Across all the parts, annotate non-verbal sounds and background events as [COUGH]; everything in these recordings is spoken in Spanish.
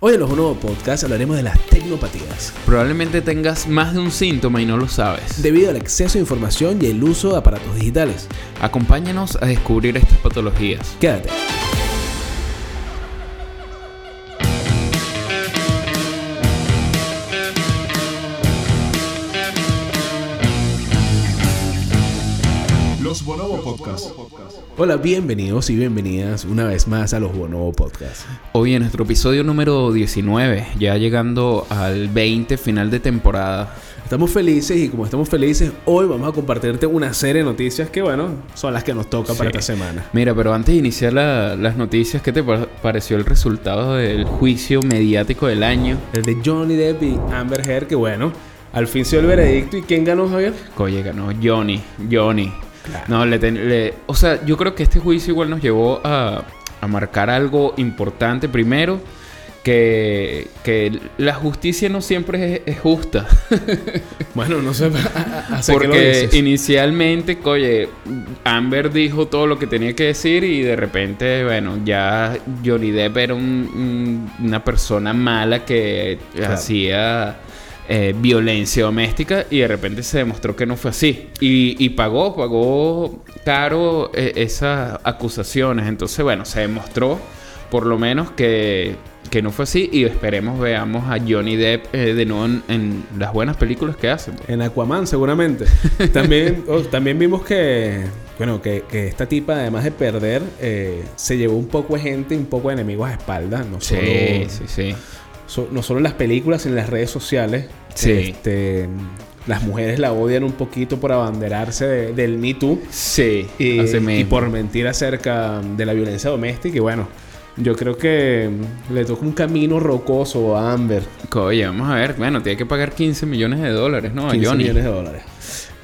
Hoy en los Bonobo Podcast hablaremos de las tecnopatías. Probablemente tengas más de un síntoma y no lo sabes. Debido al exceso de información y el uso de aparatos digitales. Acompáñanos a descubrir estas patologías. Quédate. Hola, bienvenidos y bienvenidas una vez más a los Bonobo Podcast. Hoy en nuestro episodio número 19, ya llegando al 20 final de temporada. Estamos felices y como estamos felices, hoy vamos a compartirte una serie de noticias que, bueno, son las que nos toca para esta semana. Mira, pero antes de iniciar la- las noticias, ¿qué te pa- pareció el resultado del juicio mediático del año? El de Johnny Depp y Amber Heard, que bueno, al fin se dio el veredicto. ¿Y quién ganó, Javier? Oye, ganó Johnny, Johnny. Claro. No, le, ten- le- O sea, yo creo que este juicio igual nos llevó a, a marcar algo importante. Primero, que, que la justicia no siempre es, es justa. [LAUGHS] Bueno, no sé Porque inicialmente, oye, Amber dijo todo lo que tenía que decir y de repente, bueno, ya Johnny Depp era un- un- una persona mala que Claro. hacía eh, violencia doméstica y de repente se demostró que no fue así. Y, y pagó, pagó caro eh, esas acusaciones. Entonces, bueno, se demostró por lo menos que, que no fue así y esperemos veamos a Johnny Depp eh, de nuevo en, en las buenas películas que hace. pues. En Aquaman, seguramente. [LAUGHS] también, oh, también vimos que, bueno, que, que esta tipa, además de perder, eh, se llevó un poco de gente y un poco de enemigos a espaldas. No Sí, solo, sí, sí. So- no solo en las películas, sino en las redes sociales. Sí. Este, las mujeres la odian un poquito por abanderarse de- del Me Too. Sí, Y, por mentir acerca de la violencia doméstica. Y bueno, yo creo que le toca un camino rocoso a Amber. Oye, vamos a ver. Bueno, tiene que pagar 15 millones de dólares, ¿no? A 15 Johnny. millones de dólares.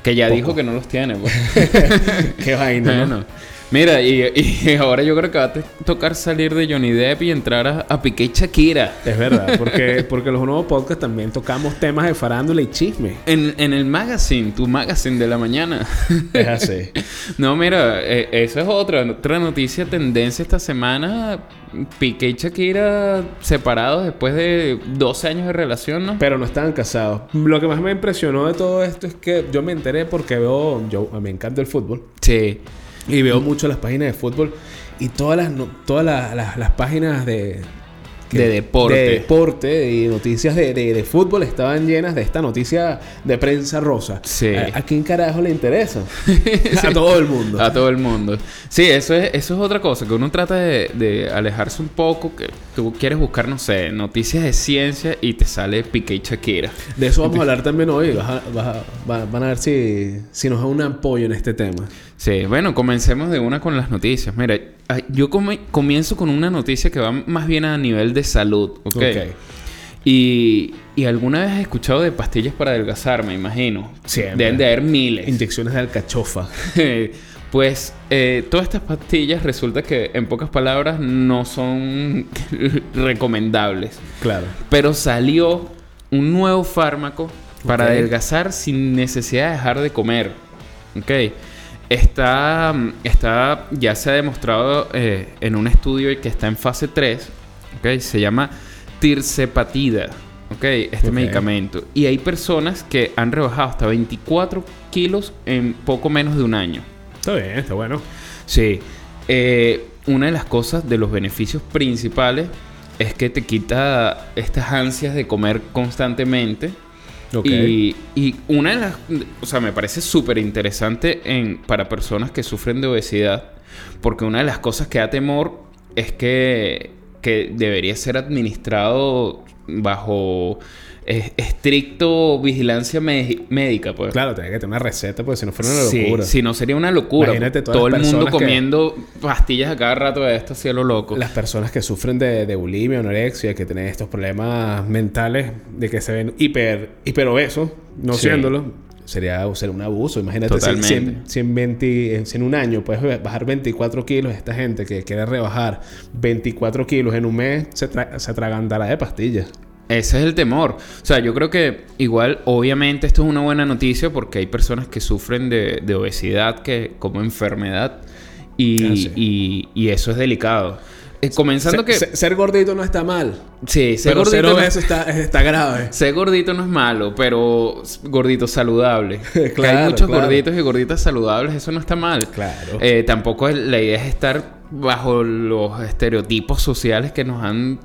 Que ya Poco. dijo que no los tiene, pues. [LAUGHS] Qué vaina, ¿no? Bueno. Mira, y, [LAUGHS] y ahora yo creo que va a tocar salir de Johnny Depp y entrar a, a Piqué y Shakira. Es verdad, porque, porque los nuevos podcasts también tocamos temas de farándula y chisme. En, en el magazine, tu magazine de la mañana. [LAUGHS] Es así. [LAUGHS] no, mira, eh, eso es otra, otra noticia, tendencia esta semana. Piqué y Shakira separados después de 12 años de relación, ¿no? Pero no estaban casados. Lo que más me impresionó de todo esto es que yo me enteré porque veo, yo me encanta el fútbol Sí. Y veo mucho las páginas de fútbol y todas las, todas las- las páginas de De deporte. de deporte y noticias de, de- de fútbol estaban llenas de esta noticia de prensa rosa. Sí. ¿A, a quién carajo le interesa? [LAUGHS] [LAUGHS] A todo el mundo. A todo el mundo. Sí, eso es, eso es otra cosa, que uno trata de, de alejarse un poco, que tú quieres buscar, no sé, noticias de ciencia y te sale Piqué y Shakira. De eso vamos a hablar también hoy. Vas a- vas a- va- van a ver si, si nos da un apoyo en este tema. Sí, bueno, comencemos de una con las noticias. Mira, yo comienzo con una noticia que va más bien a nivel de salud, ¿ok? Y, y alguna vez has escuchado de pastillas para adelgazar, me imagino. Siempre. Deben de haber miles. Inyecciones de alcachofa. [LAUGHS] Pues eh, todas estas pastillas resulta que en pocas palabras no son [LAUGHS] recomendables. Claro. Pero salió un nuevo fármaco para adelgazar sin necesidad de dejar de comer. Ok. Está, mm, está ya se ha demostrado eh, en un estudio que está en fase 3. Ok. Se llama tirzepatida. Ok. Este Ok. medicamento. Y hay personas que han rebajado hasta 24 kilos en poco menos de un año. Está bien, está bueno. Sí. Eh, una de las cosas, de los beneficios principales, es que te quita estas ansias de comer constantemente. Y, y una de las... O sea, me parece súper interesante para personas que sufren de obesidad. Porque una de las cosas que da temor es que, que debería ser administrado bajo eh, estricto vigilancia médica. Pues. Claro, tenía que tener una receta, porque si no fuera una Sí, locura. si no sería una locura. Imagínate todas Todo las el mundo que- comiendo pastillas a cada rato de esto, así a lo loco. Las personas que sufren de, de bulimia, anorexia, que tienen estos problemas mentales, de que se ven hiper, hiperobesos, no Sí. siéndolo, sería, sería un abuso. Imagínate Totalmente. Si en 20 si en un año puedes bajar 24 kilos, esta gente que quiere rebajar 24 kilos en un mes, se, tra- se atragantará de pastillas. Ese es el temor. O sea, yo creo que igual, obviamente, esto es una buena noticia porque hay personas que sufren de, de obesidad que, como enfermedad y, Ah, sí. y- y eso es delicado. eh, comenzando que... se- ser gordito no está mal. sí, ser Pero ser gordito, no, obeso está, [LAUGHS] está grave. ser gordito no es malo, pero gordito saludable. [LAUGHS] Que hay Claro, muchos claro. gorditos y gorditas saludables, eso no está mal. Claro. Eh, tampoco es- la idea es estar bajo los estereotipos sociales que nos han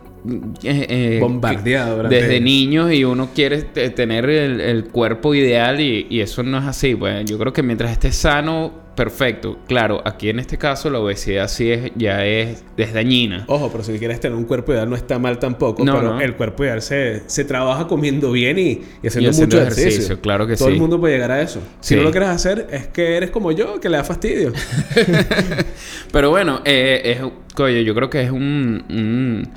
eh, eh, Bombardeado desde niños y uno quiere te- tener el, el cuerpo ideal y, y eso no es así. Pues yo creo que mientras estés sano, perfecto. Claro, aquí en este caso la obesidad sí es ya es, es dañina. Ojo, pero si quieres tener un cuerpo ideal no está mal tampoco. No, pero no. el cuerpo ideal se, se trabaja comiendo bien y, y haciendo Y haciendo mucho ejercicio. ejercicio, claro que Todo sí. el mundo puede llegar a eso. Si Sí. no lo quieres hacer, es que eres como yo, que le da fastidio. [LAUGHS] Pero bueno, eh, es, coño, yo creo que es un, un,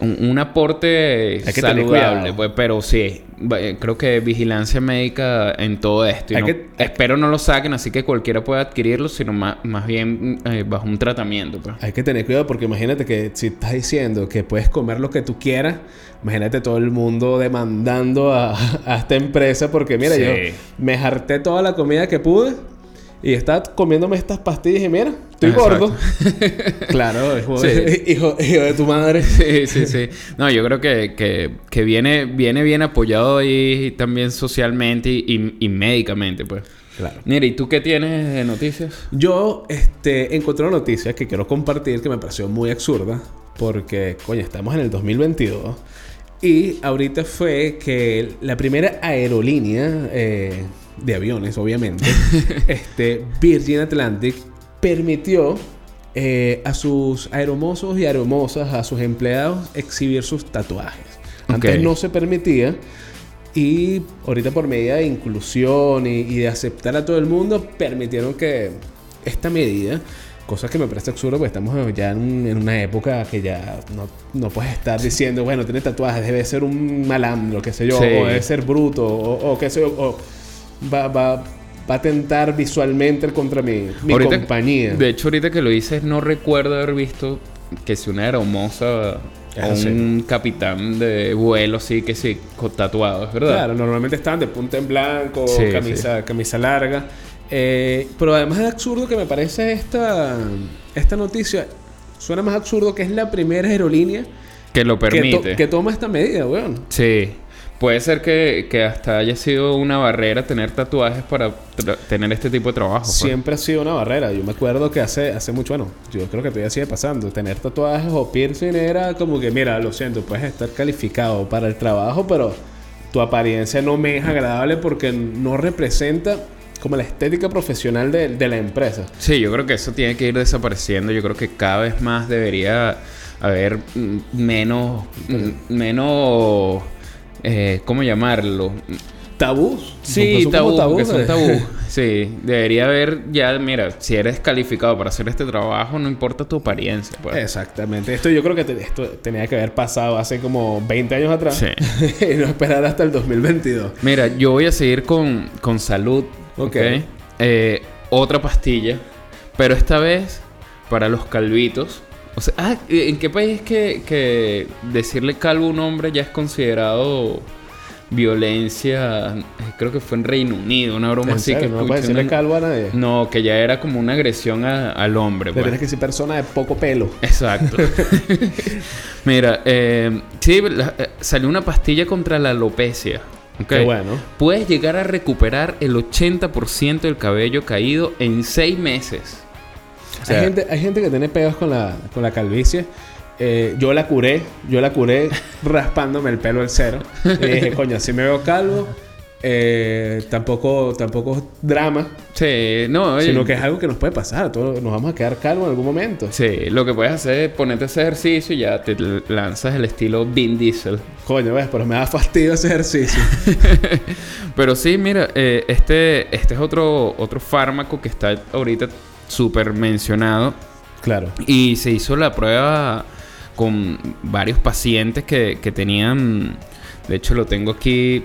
un- un aporte Hay que tener saludable, pues, pero sí, eh, creo que vigilancia médica en todo esto. Y Hay no- que- espero no lo saquen, así que cualquiera pueda adquirirlo, sino más, más bien eh, bajo un tratamiento. Pues. Hay que tener cuidado porque imagínate que si estás diciendo que puedes comer lo que tú quieras, imagínate todo el mundo demandando a, [LAUGHS] a esta empresa porque mira, Sí. yo me harté toda la comida que pude y estaba comiéndome estas pastillas y mira, estoy Exacto. gordo. [LAUGHS] claro, hijo, Sí. hijo, hijo de tu madre. Sí, sí, sí. No, yo creo que, que, que viene, viene bien apoyado ahí también socialmente y, y- y médicamente, pues. Claro. Mira, ¿y tú qué tienes de noticias? Yo este, encontré una noticia que quiero compartir que me pareció muy absurda. Porque, coño, estamos en el 2022. Y ahorita fue que la primera aerolínea eh, de aviones, obviamente, [LAUGHS] este, Virgin Atlantic, permitió eh, a sus aeromosos y aeromosas, a sus empleados, exhibir sus tatuajes. Antes no se permitía. Y ahorita por medida de inclusión y, y de aceptar a todo el mundo, permitieron que esta medida, cosa que me parece absurdo, porque estamos ya en, un- en una época que ya no, no puedes estar diciendo, bueno, tiene tatuajes, debe ser un malandro, qué sé yo, Sí. o debe ser bruto, o, o qué sé yo, o va, va, va a tentar visualmente contra mi, mi Ahorita- compañía. De hecho, ahorita que lo dices, no recuerdo haber visto que si una aeromosa Ah, o un capitán de vuelo, sí, que sí, con tatuados, ¿verdad? Claro, normalmente estaban de punta en blanco, Sí, camisa, camisa larga. Eh, pero además es absurdo que me parece esta, esta noticia. Suena más absurdo que es la primera aerolínea Que lo que, to- permite. que toma esta medida, weón. Sí. Puede ser que, que hasta haya sido una barrera tener tatuajes para tener este tipo de trabajo. pues. Siempre ha sido una barrera. Yo me acuerdo que hace, hace mucho, bueno, yo creo que todavía sigue pasando. Tener tatuajes o piercing era como que, mira, lo siento, puedes estar calificado para el trabajo, pero tu apariencia no me es agradable porque no representa como la estética profesional de, de la empresa. Sí, yo creo que eso tiene que ir desapareciendo. Yo creo que cada vez más debería haber mm, menos. mm, menos. Eh, ¿Cómo llamarlo? tabús. Sí, tabú, que son tabú. Sí, debería haber ya, mira, si eres calificado para hacer este trabajo, no importa tu apariencia. Pues. Exactamente. Esto yo creo que te- esto tenía que haber pasado hace como 20 años atrás. Sí. [LAUGHS] y no esperar hasta el 2022. Mira, yo voy a seguir con, con salud. Ok. Ok. Eh, otra pastilla. Pero esta vez para los calvitos. O sea, ah, ¿en qué país que, que decirle calvo a un hombre ya es considerado violencia? Eh, Creo que fue en Reino Unido, una broma así serio, que no puedes decirle una- calvo a nadie. No, que ya era como una agresión a- al hombre. Le pues. tienes que decir persona de poco pelo. Exacto. [LAUGHS] Mira, eh, sí, la- eh, salió una pastilla contra la alopecia. ¿ok? Qué bueno. Puedes llegar a recuperar el 80% del cabello caído en 6 meses. O sea, hay, gente, hay gente que tiene pedos con la, con la calvicie. Eh, yo la curé, yo la curé [LAUGHS] raspándome el pelo al cero. Y dije, coño, así me veo calvo. eh, tampoco, tampoco es drama, sí, no, sino eh, que es algo que nos puede pasar. Todos nos vamos a quedar calvos en algún momento. Sí, lo que puedes hacer es ponerte ese ejercicio y ya te lanzas el estilo Vin Diesel. Coño, ves, pero me da fastidio ese ejercicio. [LAUGHS] Pero sí, mira, eh, este, este es otro, otro fármaco que está ahorita súper mencionado. claro. Y se hizo la prueba con varios pacientes que, que tenían, de hecho lo tengo aquí,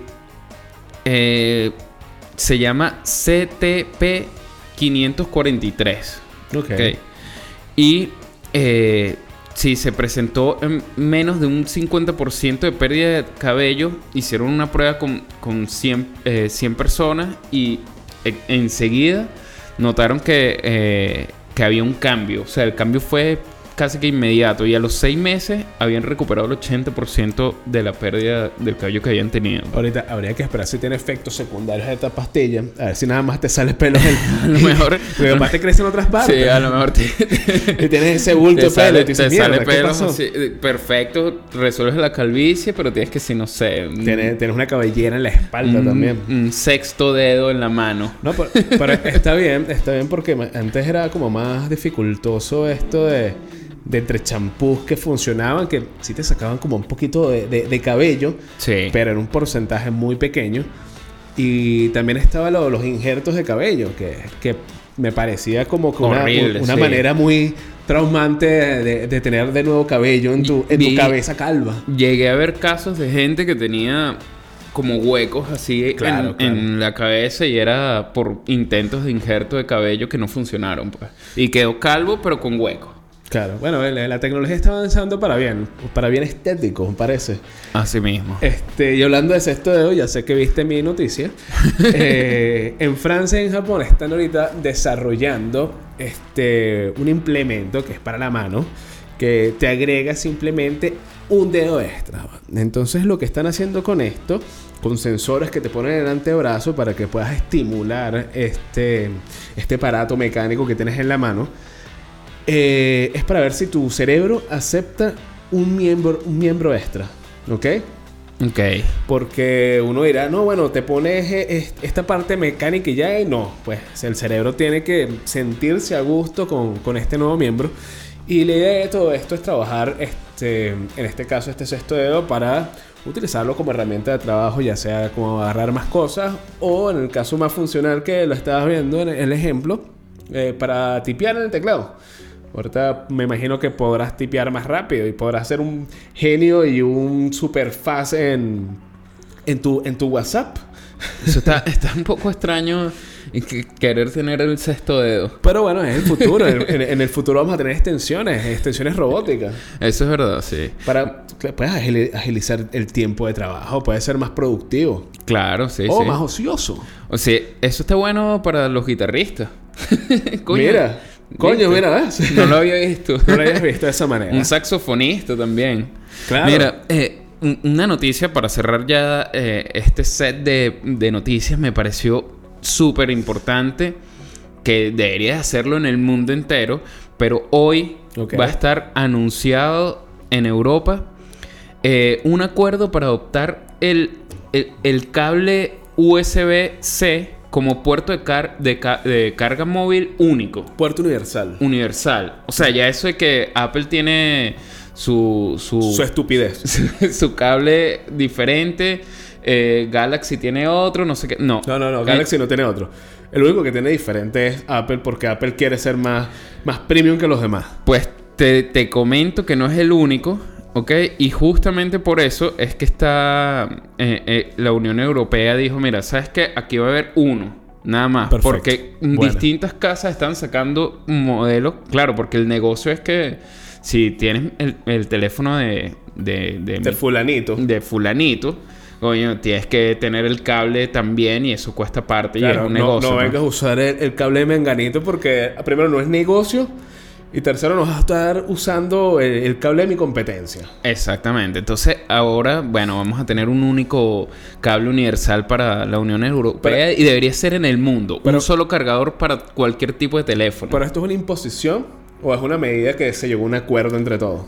eh, se llama CTP 543. Ok. Ok. Y eh, si se presentó en menos de un 50% de pérdida de cabello, hicieron una prueba con, con 100, eh, 100 personas y enseguida notaron que, eh, que había un cambio. O sea, el cambio fue casi que inmediato. Y a los seis meses habían recuperado el 80% de la pérdida del cabello que habían tenido. Ahorita habría que esperar si tiene efectos secundarios esta pastilla. A ver si nada más te sale pelo [LAUGHS] A lo mejor... [LAUGHS] Porque además te crecen otras partes. Sí, a lo mejor te, Y tienes ese bulto de pelo. y dices, te sale "Mierda, ¿qué pelo pasó?". así, eh, perfecto, resuelves la calvicie, pero tienes que, si no sé, un, Tienes, tienes una cabellera en la espalda un- también. un sexto dedo en la mano. No, pero, pero está bien, está bien porque antes era como más dificultoso esto de, de entre champús que funcionaban, que sí te sacaban como un poquito de, de- de cabello, Sí. pero en un porcentaje muy pequeño. Y también estaban lo- los injertos de cabello, que, que me parecía como que una, Horrible, una sí. manera muy traumante de, de tener de nuevo cabello en tu, en tu cabeza calva. Llegué a ver casos de gente que tenía como huecos así en- Claro, en, la cabeza y era por intentos de injerto de cabello que no funcionaron. Pues. Y quedó calvo pero con huecos. Claro, bueno, la, la tecnología está avanzando para bien, para bien estético, parece. Así mismo. Este, y hablando de sexto dedo, ya sé que viste mi noticia. [LAUGHS] Eh, en Francia y en Japón están ahorita desarrollando este, un implemento que es para la mano, que te agrega simplemente un dedo extra. Entonces lo que están haciendo con esto, con sensores que te ponen en el antebrazo para que puedas estimular este, este aparato mecánico que tienes en la mano, eh, es para ver si tu cerebro acepta un miembro, un miembro extra. ¿Ok? Ok. Porque uno dirá, no, bueno, te pones es- esta parte mecánica y ya, y no. Pues el cerebro tiene que sentirse a gusto con, con este nuevo miembro. Y la idea de todo esto es trabajar, este, en este caso, este sexto dedo para utilizarlo como herramienta de trabajo, ya sea como agarrar más cosas o en el caso más funcional que lo estabas viendo en el ejemplo, eh, para tipear en el teclado. Ahorita me imagino que podrás tipear más rápido y podrás ser un genio y un superfaz en, en, tu, en tu WhatsApp. Eso está, está un poco extraño y que- querer tener el sexto dedo. Pero bueno, es el futuro. en, en- en el futuro vamos a tener extensiones, extensiones robóticas. Eso es verdad, sí. Para agili- agilizar el tiempo de trabajo, puedes ser más productivo Claro, sí, o sí. más ocioso. O sea, eso está bueno para los guitarristas. [LAUGHS] Mira, coño, mira, ¿ves? [LAUGHS] No lo había visto. [LAUGHS] No lo hayas visto de esa manera. Un saxofonista también. Claro. Mira, eh, un- una noticia para cerrar ya eh, este set de, de noticias me pareció súper importante que debería hacerlo en el mundo entero, pero hoy va a estar anunciado en Europa eh, un acuerdo para adoptar el, el- el cable USB-C como puerto de, car- de ca- de carga móvil único Puerto universal. universal. O sea, ya eso de que Apple tiene su su, Su estupidez. [LAUGHS] su cable diferente, eh, Galaxy tiene otro, no sé qué. No, No, no, no. Eh, Galaxy no tiene otro. El único que tiene diferente es Apple porque Apple quiere ser más, más premium que los demás. Pues te, te comento que no es el único, ¿ok? Y justamente por eso es que está eh, eh, la Unión Europea dijo, mira, ¿sabes qué? Aquí va a haber uno. Nada más. Perfecto. Porque distintas casas están sacando modelos. Claro, porque el negocio es que si tienes el, el teléfono de, de, de, De fulanito. de fulanito, coño, tienes que tener el cable también y eso cuesta aparte y es un no, negocio. no vengas a usar el, el cable de menganito porque primero no es negocio y tercero no vas a estar usando el, el cable de mi competencia. Exactamente. Entonces, ahora, bueno, vamos a tener un único cable universal para la Unión Europea Pero- y debería ser en el mundo. Pero- un solo cargador para cualquier tipo de teléfono. ¿Pero esto es una imposición o es una medida que se llegó a un acuerdo entre todos?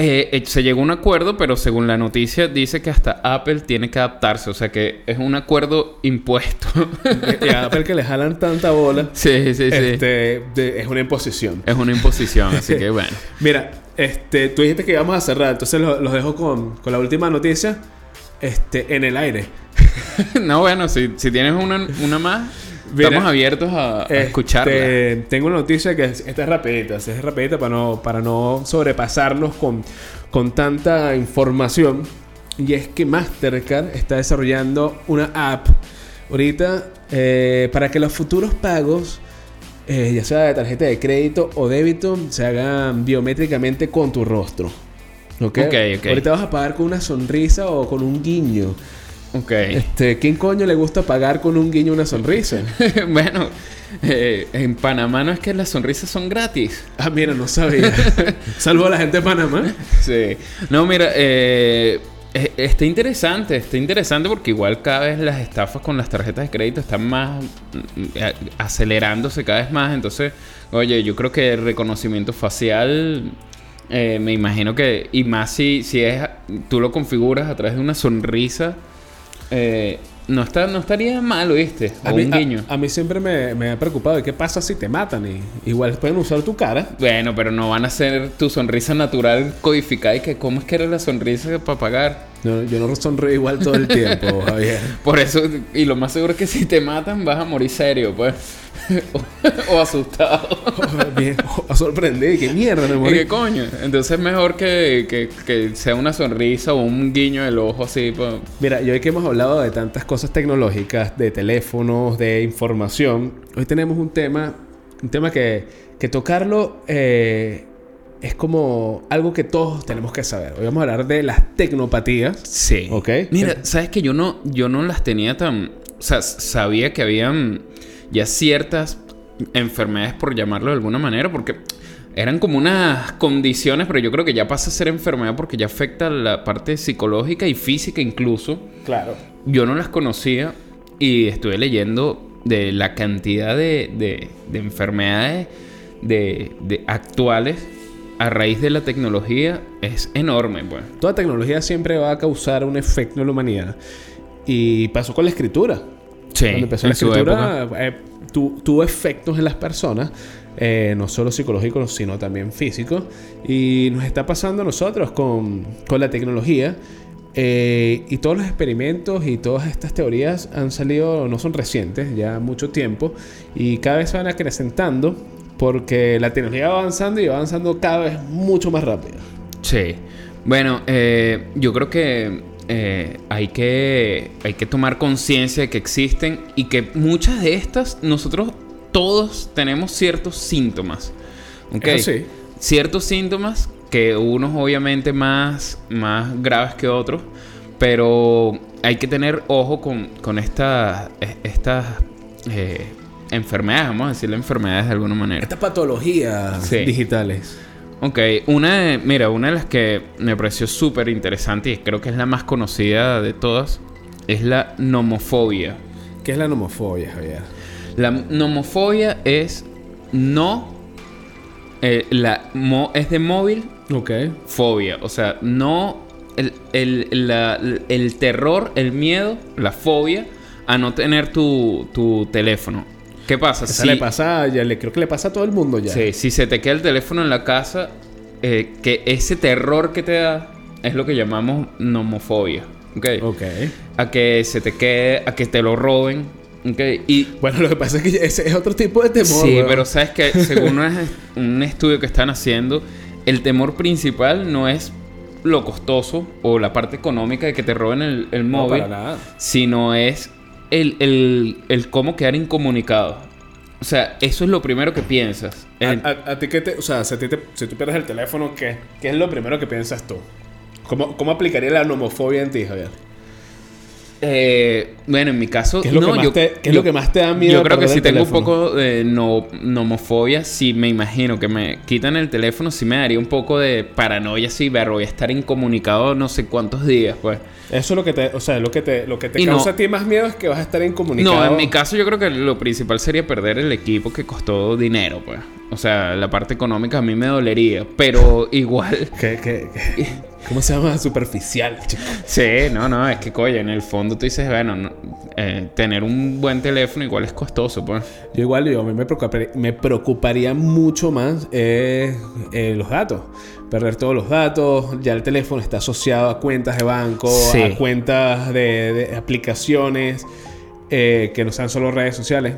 Eh, eh, se llegó a un acuerdo, pero según la noticia dice que hasta Apple tiene que adaptarse. O sea que es un acuerdo impuesto. y a Apple que le jalan tanta bola, [LAUGHS] sí, sí, sí. este, de- es una imposición. Es una imposición, así [LAUGHS] que bueno. Mira, este, tú dijiste que íbamos a cerrar, entonces lo- los dejo con, con la última noticia este, en el aire. [LAUGHS] no, bueno, si, si tienes una, una más, Mira, estamos abiertos a, a Este, escucharla. Tengo una noticia que es- esta es rapidita, es rapidita para no, para no sobrepasarnos con, con tanta información. Y es que Mastercard está desarrollando una app ahorita eh, para que los futuros pagos, eh, ya sea de tarjeta de crédito o débito, se hagan biométricamente con tu rostro. ¿Ok? Ok, ok. Ahorita vas a pagar con una sonrisa o con un guiño. Ok. Este, ¿quién coño le gusta pagar con un guiño una sonrisa? [LAUGHS] bueno, eh, en Panamá no es que las sonrisas son gratis. ah, mira, no sabía. [LAUGHS] Salvo a la gente de Panamá. Sí. No, mira, eh, eh, está interesante, está interesante porque igual cada vez las estafas con las tarjetas de crédito están más mm, eh, acelerándose cada vez más. Entonces, oye, yo creo que el reconocimiento facial, eh, me imagino que, y más si, si es, tú lo configuras a través de una sonrisa, eh, no, está, no estaría mal, ¿oíste? O A mí, un guiño. a- a mí siempre me, me ha preocupado de qué pasa si te matan y igual pueden usar tu cara. Bueno, pero no van a ser tu sonrisa natural codificada y que cómo es que era la sonrisa para pagar. No, yo no sonrío igual todo el tiempo, [LAUGHS] Javier. Por eso, y lo más seguro es que si te matan vas a morir serio, pues. o, [LAUGHS] o asustado. [LAUGHS] Bien, oh, sorprendido. ¿Qué mierda me ¿Y qué coño? Entonces es mejor que, que, que sea una sonrisa o un guiño del ojo así, pues. Mira, y hoy que hemos hablado de tantas cosas tecnológicas, de teléfonos, de información, hoy tenemos un tema, un tema que, que tocarlo eh, es como algo que todos tenemos que saber. Hoy vamos a hablar de las tecnopatías. Sí. Ok. Mira, sabes que yo no, yo no las tenía tan. O sea, sabía que habían ya ciertas enfermedades, por llamarlo de alguna manera, porque eran como unas condiciones, pero yo creo que ya pasa a ser enfermedad porque ya afecta la parte psicológica y física incluso. Claro. Yo no las conocía y estuve leyendo de la cantidad de, de- de enfermedades de, de actuales a raíz de la tecnología es enorme, pues. Toda tecnología siempre va a causar un efecto en la humanidad. Y pasó con la escritura. Sí, Cuando empezó en la escritura, eh, tu- tuvo efectos en las personas, eh, no solo psicológicos, sino también físicos. Y nos está pasando a nosotros con, con la tecnología. eh, y todos los experimentos y todas estas teorías han salido, no son recientes, ya mucho tiempo. Y cada vez se van acrecentando porque la tecnología va avanzando y va avanzando cada vez mucho más rápido. Sí. Bueno, eh, yo creo que eh, hay que hay que tomar conciencia de que existen y que muchas de estas nosotros todos tenemos ciertos síntomas. ¿ok? Eso sí. Ciertos síntomas que unos obviamente más, más graves que otros, pero hay que tener ojo con, con estas estas eh, enfermedades, vamos a decirle enfermedades de alguna manera. Estas patologías Sí. digitales. Ok, una de, mira, una de las que me pareció súper interesante y creo que es la más conocida de todas es la nomofobia. ¿Qué es la nomofobia, Javier? La nomofobia es no, eh, la mo es de móvil, Ok. fobia, o sea, no el, el- la- el terror, el miedo, la fobia a no tener tu, tu teléfono. ¿Qué pasa? Esa Si- le pasa, ya le creo que le pasa a todo el mundo ya. Sí, si se te queda el teléfono en la casa, eh, que ese terror que te da es lo que llamamos nomofobia. ¿ok? Ok. A que se te quede, a que te lo roben. ¿ok? Y Bueno, lo que pasa es que ese es otro tipo de temor. sí, pero sabes que según un estudio que están haciendo, el temor principal no es lo costoso o la parte económica de que te roben el, el No, móvil, para nada. sino es el, el- el cómo quedar incomunicado. O sea, eso es lo primero que piensas. A, a- a ti qué te, o sea, si, te- si tú pierdes el teléfono, ¿qué, ¿qué es lo primero que piensas tú? ¿Cómo, cómo aplicaría la nomofobia en ti, Javier? Eh, bueno, en mi caso, ¿Qué es lo no, que más yo, te- qué es yo- lo que más te da miedo Yo creo que si tengo un poco de no, nomofobia, si me imagino que me quitan el teléfono, sí me daría un poco de paranoia, si verlo, voy a estar incomunicado no sé cuántos días, pues. Eso es lo que te, o sea, lo que te, lo que te Y causa no- a ti más miedo es que vas a estar incomunicado. No, en mi caso yo creo que lo principal sería perder el equipo que costó dinero, pues. O sea, la parte económica a mí me dolería, pero [LAUGHS] igual... ¿Qué, qué, qué? [LAUGHS] ¿Cómo se llama? Superficial, chico. Sí, no, no, es que, coño, en el fondo tú dices, bueno, no, eh, tener un buen teléfono igual es costoso, pues. Yo igual, yo a mí me preocuparía, me preocuparía mucho más eh, eh, los datos. Perder todos los datos. Ya el teléfono está asociado a cuentas de banco, Sí. a cuentas de, de aplicaciones que no sean solo redes sociales.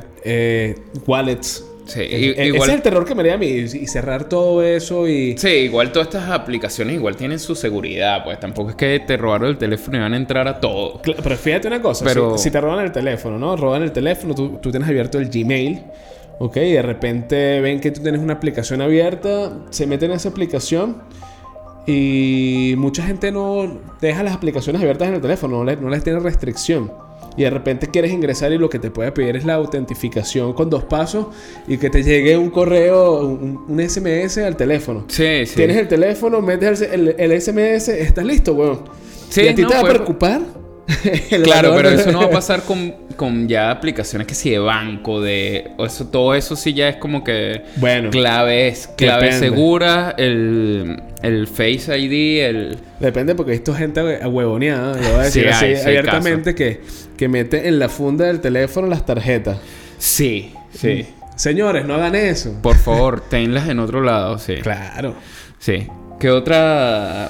wallets. Sí, i- igual- Ese es el terror que me haría a mí. Y cerrar todo eso y... Sí, igual todas estas aplicaciones igual tienen su seguridad, pues tampoco es que te robaron el teléfono y van a entrar a todo. Pero fíjate una cosa, Pero- si, si te roban el teléfono, ¿no? Roban el teléfono, tú, tú tienes abierto el Gmail, ¿ok? Y de repente ven que tú tienes una aplicación abierta, se meten en esa aplicación Y mucha gente no deja las aplicaciones abiertas en el teléfono, no, le- no les tiene restricción. Y de repente quieres ingresar y lo que te puede pedir es la autentificación con dos pasos y que te llegue un correo, un, un SMS al teléfono. Sí, sí. Tienes el teléfono, metes el, SMS, estás listo, weón. Sí, ¿Y a ti no, te va a pues- preocupar? [LAUGHS] Claro, pero eso no va a [LAUGHS] pasar con, con ya aplicaciones que sí de banco, de eso, todo eso sí ya es como que Bueno, claves, clave depende. segura, el, el Face ID, el Depende porque he visto gente huevoneada, lo voy a decir Sí, así hay, abiertamente, que, que mete en la funda del teléfono las tarjetas. sí, sí. Señores, no hagan eso. Por favor, [LAUGHS] tenlas en otro lado, sí. Claro. Sí. ¿Qué otra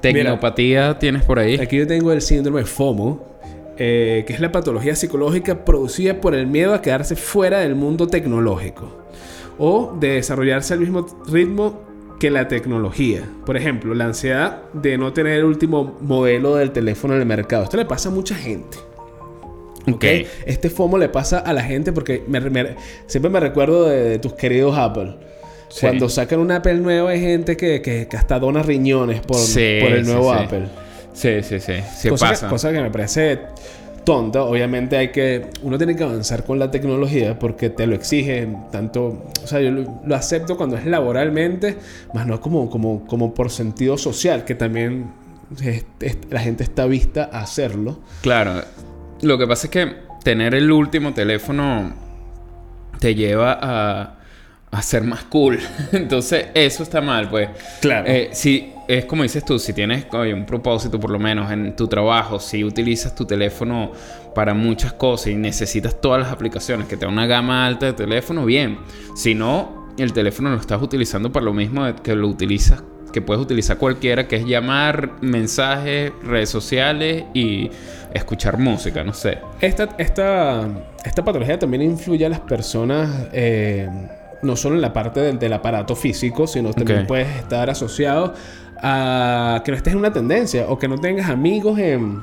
tecnopatía tienes por ahí? Aquí yo tengo el síndrome FOMO, eh, que es la patología psicológica producida por el miedo a quedarse fuera del mundo tecnológico o de desarrollarse al mismo ritmo que la tecnología. Por ejemplo, la ansiedad de no tener el último modelo del teléfono en el mercado. Esto le pasa a mucha gente. ¿Ok? Ok. Este FOMO le pasa a la gente porque me- me- siempre me recuerdo de, de tus queridos Apple. Sí. Cuando sacan un Apple nuevo hay gente que, que- que hasta dona riñones por, Sí, por el nuevo sí. Apple. Sí, sí, sí. Sí cosa, pasa. Que, cosa que me parece tonta. Obviamente hay que... Uno tiene que avanzar con la tecnología porque te lo exige tanto... O sea, yo lo, lo acepto cuando es laboralmente, más no como, como, como por sentido social, que también es- es- la gente está vista a hacerlo. Claro. Lo que pasa es que tener el último teléfono te lleva a, a ser más cool. [LAUGHS] Entonces, eso está mal, pues. Claro. Eh, si es como dices tú, si tienes oye, un propósito por lo menos en tu trabajo, si utilizas tu teléfono para muchas cosas y necesitas todas las aplicaciones que te da una gama alta de teléfono, bien. Si no, el teléfono lo estás utilizando para lo mismo que lo utilizas, que puedes utilizar cualquiera, que es llamar, mensajes, redes sociales y escuchar música, no sé. Esta, esta, esta patología también influye a las personas, eh, no solo en la parte del, del aparato físico, sino también puedes estar asociado a que no estés en una tendencia o que no tengas amigos en,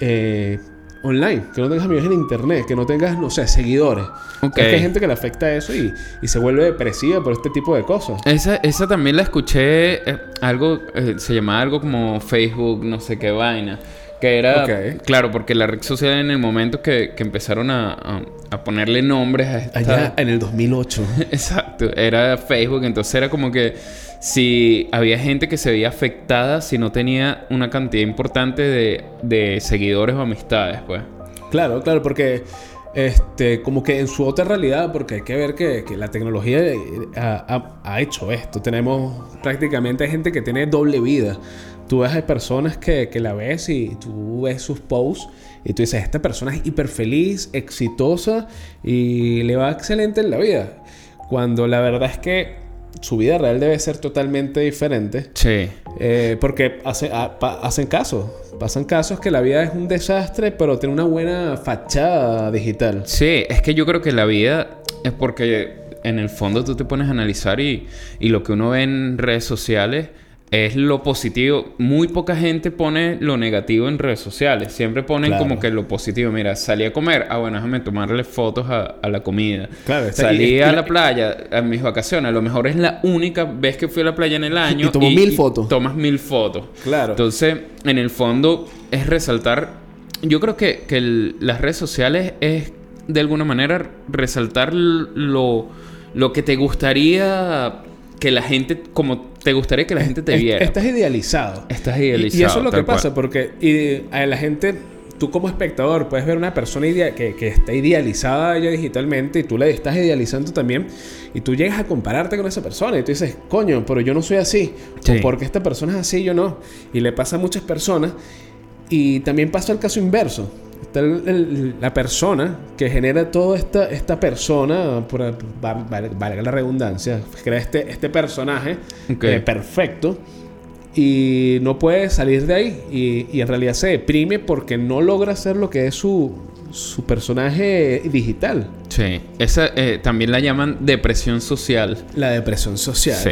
eh, online, que no tengas amigos en internet, que no tengas, no sé, seguidores. Ok. Es que hay gente que le afecta eso y, y se vuelve depresiva por este tipo de cosas. Esa, esa también la escuché, eh, algo, eh, se llamaba algo como Facebook, no sé qué vaina. Que era, claro, porque la red social en el momento que, que empezaron a, a- a ponerle nombres a esta... Allá en el 2008. [LAUGHS] Exacto, era Facebook, entonces era como que si había gente que se veía afectada si no tenía una cantidad importante de, de seguidores o amistades, pues. Claro, claro, porque este, como que en su otra realidad, porque hay que ver que, que la tecnología eh, ha, ha- ha hecho esto. Tenemos prácticamente gente que tiene doble vida. Tú ves a personas que, que la ves y tú ves sus posts y tú dices, esta persona es hiper feliz, exitosa y le va excelente en la vida. Cuando la verdad es que su vida real debe ser totalmente diferente. Sí. Eh, porque hace- a- pa- hacen casos. Pasan casos que la vida es un desastre, pero tiene una buena fachada digital. Sí, es que yo creo que la vida es porque en el fondo tú te pones a analizar y, y lo que uno ve en redes sociales es lo positivo. Muy poca gente pone lo negativo en redes sociales. Siempre ponen Claro. como que lo positivo. Mira, salí a comer. Ah, bueno, déjame tomarle fotos a, a la comida. Claro, está- salí a la- la playa a mis vacaciones. A lo mejor es la única vez que fui a la playa en el [LAUGHS] año. Y tomó mil fotos. Tomas mil fotos. Claro. Entonces, en el fondo, es resaltar. Yo creo que, que el- las redes sociales es de alguna manera resaltar lo, lo que te gustaría que la gente, como te gustaría que la gente te viera. Estás idealizado. Estás idealizado. Y, eso es lo que cual. pasa, porque y, a la gente, tú como espectador, puedes ver una persona que, que está idealizada ya digitalmente y tú la estás idealizando también. Y tú llegas a compararte con esa persona y tú dices, coño, pero yo no soy así. Sí. O porque esta persona es así yo no. Y le pasa a muchas personas. Y también pasa el caso inverso. Está el- el- la persona que genera toda esta, esta persona, por, va- va- valga la redundancia, crea este, este personaje Ok. eh, perfecto y no puede salir de ahí. Y, y en realidad se deprime porque no logra ser lo que es su, su personaje digital. Sí. Esa eh, también la llaman depresión social. La depresión social. Sí.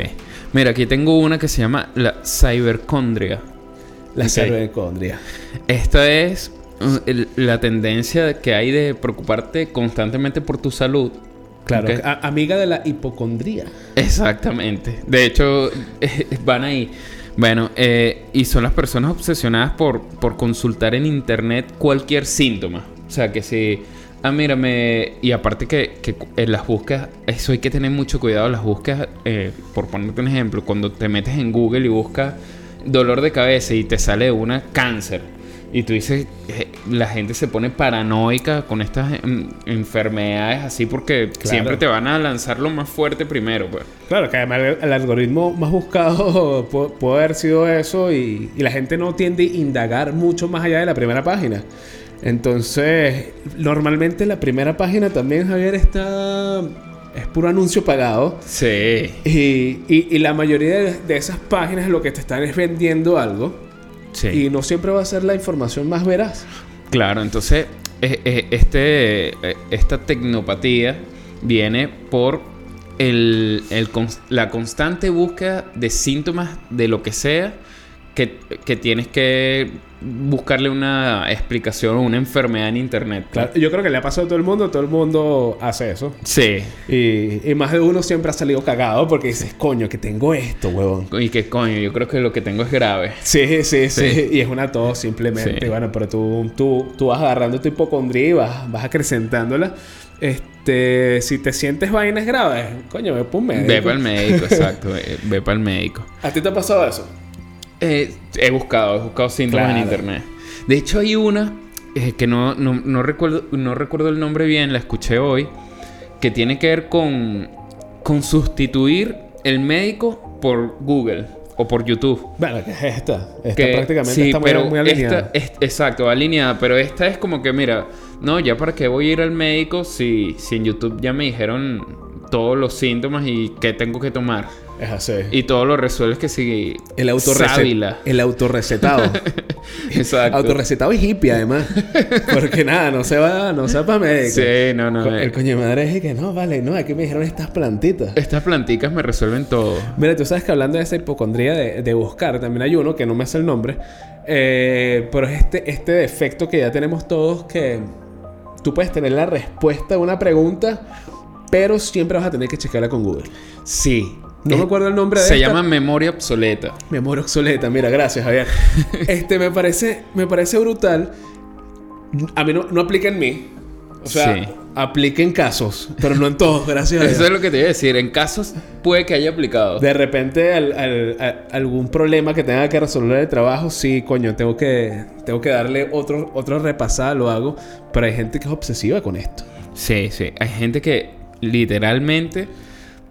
Mira, aquí tengo una que se llama la cibercondria. La Ok. cervicondria. Esta es la tendencia que hay de preocuparte constantemente por tu salud. Claro, a- amiga de la hipocondría. Exactamente. De hecho, [LAUGHS] van ahí. Bueno, eh, y son las personas obsesionadas por, por consultar en internet cualquier síntoma. O sea, que si... Ah, mírame... Y aparte que, que en las búsquedas... Eso hay que tener mucho cuidado las búsquedas. eh, por ponerte un ejemplo, cuando te metes en Google y buscas dolor de cabeza y te sale una cáncer. Y tú dices, eh, la gente se pone paranoica con estas em, enfermedades así porque Claro. siempre te van a lanzar lo más fuerte primero, pues. Claro, que además el, el algoritmo más buscado [LAUGHS] pu- puede haber sido eso y, y la gente no tiende a indagar mucho más allá de la primera página. Entonces, normalmente la primera página también, Javier, está... Es puro anuncio pagado. Sí. Y, y- y la mayoría de, de esas páginas lo que te están es vendiendo algo. Sí. Y no siempre va a ser la información más veraz. Claro, entonces eh, eh, este, eh, esta tecnopatía viene por el, el la constante búsqueda de síntomas de lo que sea que, que tienes que buscarle una explicación o una enfermedad en internet. Claro, yo creo que le ha pasado a todo el mundo. Todo el mundo hace eso. Sí. Y, y más de uno siempre ha salido cagado porque dices, coño, que tengo esto, huevón. Y que coño, yo creo que lo que tengo es grave. Sí, sí, sí, Sí. Y es una tos simplemente. Sí. Bueno, pero tú, tú, tú vas agarrando tu hipocondría y vas, vas acrecentándola. Este, si te sientes vainas graves, coño, ve por un médico. [LAUGHS] Ve para el médico, exacto. eh, Ve para el médico. ¿A ti te ha pasado eso? Eh, he buscado, he buscado síntomas en internet. De hecho, hay una eh, que no, no, no recuerdo, no recuerdo el nombre bien, la escuché hoy, que tiene que ver con, con sustituir el médico por Google o por YouTube. Bueno, ¿qué es esta? Esta Que- prácticamente sí, está muy, muy alineada. esta es- exacto, alineada. Pero esta es como que, mira, no, ya para qué voy a ir al médico si, si en YouTube ya me dijeron todos los síntomas y qué tengo que tomar. Es así. Y todo lo resuelves que si el autorrecetado. El autorrecetado. [LAUGHS] Exacto. autorrecetado y hippie, además. Porque nada, no se va, no se va para médico. Sí, no, no. Co- eh. El coño de madre es que no, vale, no, aquí me dijeron estas plantitas. Estas planticas me resuelven todo. Mira, tú sabes que hablando de esa hipocondría de, de buscar, también hay uno que no me hace el nombre, eh, pero es este, este defecto que ya tenemos todos que tú puedes tener la respuesta a una pregunta, pero siempre vas a tener que chequearla con Google. Sí. No me acuerdo el nombre de Se esta. llama memoria obsoleta. Memoria obsoleta, mira, gracias, Javier. [LAUGHS] este me parece, me parece brutal. A mí no, no aplica en mí. O sea, Sí. aplica en casos, pero no en todos, gracias a Dios. [LAUGHS] Eso es lo que te iba a decir. En casos puede que haya aplicado. De repente, al- al- a- algún problema que tenga que resolver el trabajo, sí, coño, tengo que, tengo que darle otro, otro repasada, lo hago. Pero hay gente que es obsesiva con esto. Sí, sí. Hay gente que literalmente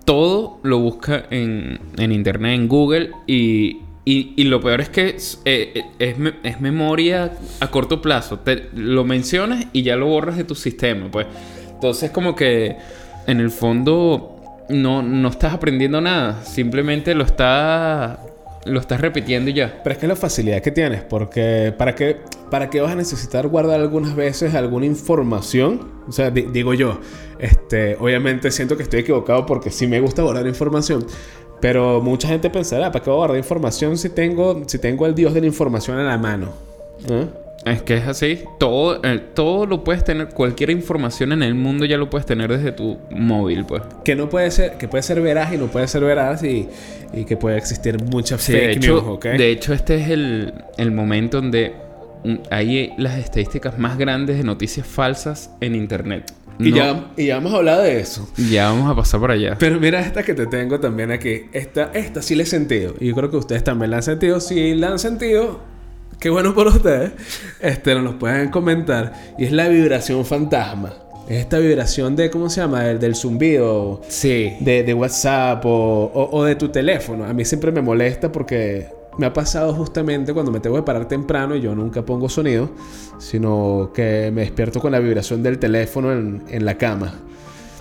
todo lo busca en, en internet, en Google. Y, y- lo peor es que es, eh, eh, es me- es memoria a corto plazo. Lo mencionas y ya lo borras de tu sistema. Pues. Entonces, como que en el fondo no, no estás aprendiendo nada. Simplemente lo estás, lo estás repitiendo ya. Pero es que la facilidad que tienes, porque ¿para qué, ¿para qué vas a necesitar guardar algunas veces alguna información? O sea, di- digo yo, este, obviamente siento que estoy equivocado porque sí me gusta guardar información, pero mucha gente pensará, ¿para qué voy a guardar información si tengo, si tengo el dios de la información a la mano? ¿Eh? Es que es así. Todo, eh, todo lo puedes tener. Cualquier información en el mundo ya lo puedes tener desde tu móvil, pues. Que no puede ser, que puede ser veraz y no puede ser veraz y, y que puede existir mucha Sí, fake de hecho, news, ¿ok? de hecho, este es el, el momento donde hay las estadísticas más grandes de noticias falsas en internet. y, No- ya, y ya hemos hablado de eso. ya vamos a pasar por allá. Pero mira esta que te tengo también aquí. Esta, esta sí la he sentido. Y yo creo que ustedes también la han sentido. Si la han sentido, qué bueno por ustedes. Este, nos lo pueden comentar. Y es la vibración fantasma. Es esta vibración de, ¿cómo se llama? El del zumbido. Sí. De, de WhatsApp o, o- o de tu teléfono. A mí siempre me molesta porque me ha pasado justamente cuando me tengo que parar temprano y yo nunca pongo sonido, sino que me despierto con la vibración del teléfono en, en la cama.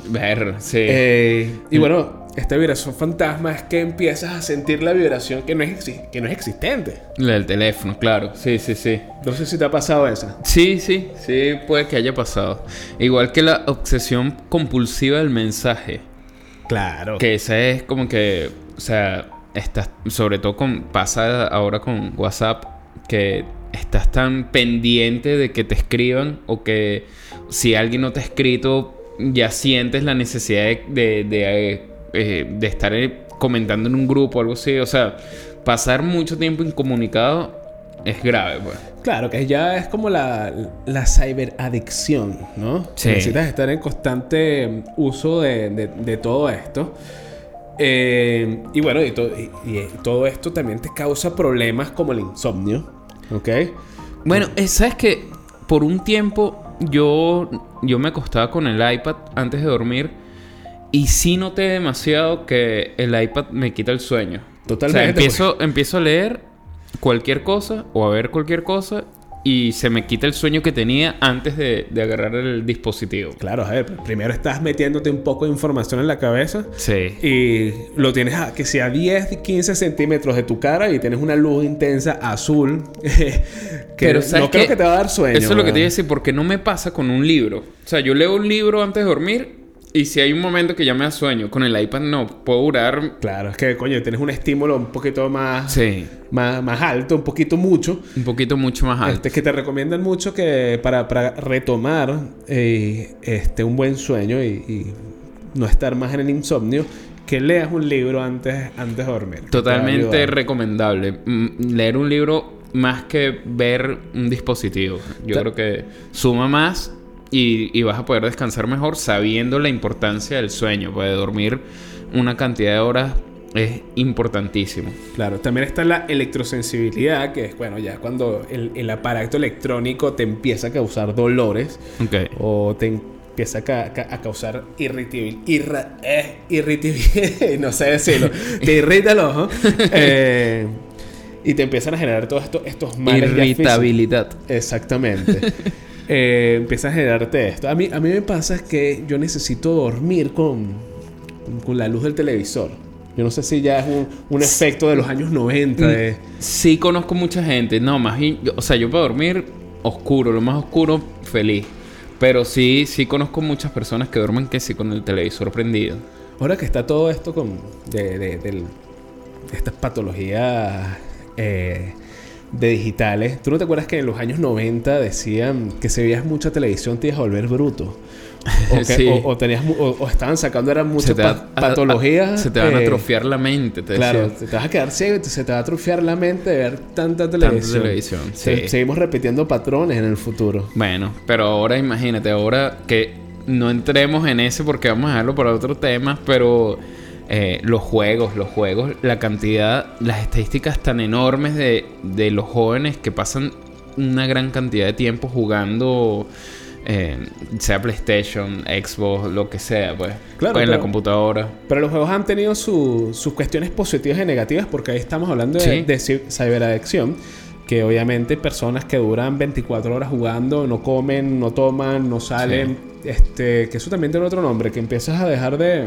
Ver, sí. Eh, y bueno, esta vibración fantasma es que empiezas a sentir la vibración que no es, que no es existente. La del teléfono, claro. Sí, sí, sí. No sé si te ha pasado esa. Sí, sí, sí, puede que haya pasado. Igual que la obsesión compulsiva del mensaje. Claro. Que esa es como que, o sea, estás, sobre todo con, pasa ahora con WhatsApp, que estás tan pendiente de que te escriban o que si alguien no te ha escrito, ya sientes la necesidad de, de, de, eh, de estar eh, comentando en un grupo o algo así. O sea, pasar mucho tiempo incomunicado es grave, pues. Claro, que ya es como la, la ciberadicción, ¿no? Sí. Necesitas estar en constante uso de, de- de todo esto. Eh, y bueno, y, to- y- y todo esto también te causa problemas como el insomnio, ¿ok? Bueno, eh, sabes que por un tiempo yo, yo me acostaba con el iPad antes de dormir y sí noté demasiado que el iPad me quita el sueño. Totalmente, O sea, empiezo, empiezo a leer cualquier cosa o a ver cualquier cosa y se me quita el sueño que tenía antes de, de agarrar el dispositivo. Claro, a ver, primero estás metiéndote un poco de información en la cabeza Sí. y lo tienes a, que sea 10, 15 centímetros de tu cara y tienes una luz intensa azul [LAUGHS] que Pero ¿sabes no creo que te va a dar sueño. Eso es lo que te iba a decir, porque no me pasa con un libro. O sea, yo leo un libro antes de dormir y si hay un momento que ya me sueño, con el iPad no, puedo durar... Claro, es que coño, tienes un estímulo un poquito más, Sí, más, más alto, un poquito mucho. un poquito mucho más alto. Este, que te recomiendan mucho que para, para retomar eh, este, un buen sueño y, y no estar más en el insomnio, que leas un libro antes, antes de dormir. Totalmente recomendable. Mm, Leer un libro más que ver un dispositivo. Yo Ta- creo que suma más y, y vas a poder descansar mejor sabiendo la importancia del sueño. Puede dormir una cantidad de horas es importantísimo. Claro, también está la electrosensibilidad, que es, bueno, ya cuando el, el aparato electrónico te empieza a causar dolores Ok. o te empieza a, a causar irritabilidad. eh, irritabilidad, [LAUGHS] no sé decirlo. [LAUGHS] te irrita el ojo. eh, y te empiezan a generar todos estos, estos males. Irritabilidad. Exactamente. [LAUGHS] Eh, empieza a generarte esto. A mí, a mí me pasa que yo necesito dormir con, con la luz del televisor. Yo no sé si ya es un, un efecto de los años 90. de- Sí conozco mucha gente. No, más O sea, yo para dormir oscuro, lo más oscuro, feliz. Pero sí, sí conozco muchas personas que duermen que sí con el televisor prendido. Ahora que está todo esto con de, de- del- de estas patologías eh, de digitales, ¿tú no te acuerdas que en los años 90 decían que si veías mucha televisión te ibas a volver bruto? [LAUGHS] O, que- Sí. o- o tenías o, o estaban sacando eran muchas a- a- patologías. se te van a eh, atrofiar la mente, te Claro, te vas a quedar ciego y se te va a atrofiar la mente de ver tanta televisión. televisión, Se- sí. Seguimos repitiendo patrones en el futuro. Bueno, pero ahora imagínate, ahora que no entremos en ese porque vamos a dejarlo para otro tema, pero eh, los juegos, los juegos, la cantidad, las estadísticas tan enormes de, de los jóvenes que pasan una gran cantidad de tiempo jugando, eh, sea PlayStation, Xbox, lo que sea, pues, Claro, pues, en la computadora. Pero los juegos han tenido su- sus cuestiones positivas y negativas porque ahí estamos hablando de, Sí. de ci- ciberadicción. Que obviamente personas que duran 24 horas jugando, no comen, no toman, no salen. Este, que eso también tiene otro nombre, que empiezas a dejar de,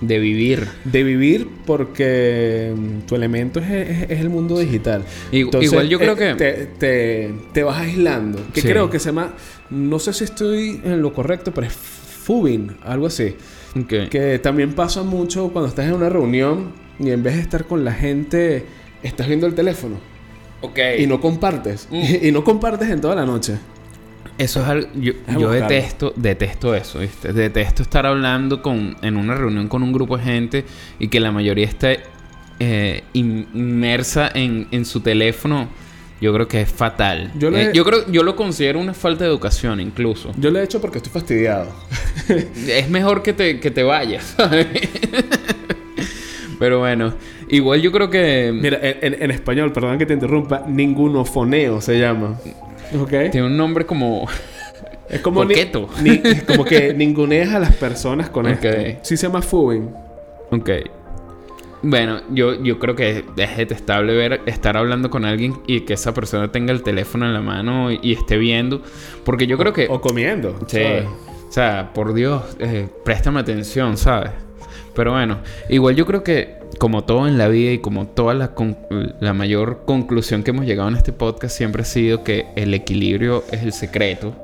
De vivir. de vivir porque mm, tu elemento es, es- es el mundo digital. I- igual yo creo que- Te, te- te vas aislando. Que Sí. creo que se llama... No sé si estoy en lo correcto, pero es Fubin, algo así. Que también pasa mucho cuando estás en una reunión y en vez de estar con la gente, estás viendo el teléfono. Ok. Y no compartes. Mm. [LAUGHS] Y, no compartes en toda la noche. Eso es algo. Yo, detesto, detesto eso, ¿viste? Detesto estar hablando con, en una reunión con un grupo de gente y que la mayoría esté eh, in- inmersa en, en su teléfono. Yo creo que es fatal. Yo le- yo creo, yo lo considero una falta de educación, incluso. Yo lo he hecho porque estoy fastidiado. Es mejor que te, que te vayas, ¿sabes? Pero bueno, igual yo creo que Mira, en, en- en español, perdón que te interrumpa, ningunofoneo se llama. ¿Ok? tiene un nombre como... [LAUGHS] Es como, ni- como que ninguneas a las personas con Ok. esto. Sí se llama Fubin. Ok. Bueno, yo, yo creo que es detestable ver estar hablando con alguien y que esa persona tenga el teléfono en la mano y, y esté viendo. Porque yo creo que. O comiendo. sí. ¿sabes? O sea, por Dios, eh, préstame atención, ¿sabes? Pero bueno, igual yo creo que, como todo en la vida y como toda la, mayor conclusión que hemos llegado en este podcast, siempre ha sido que el equilibrio es el secreto.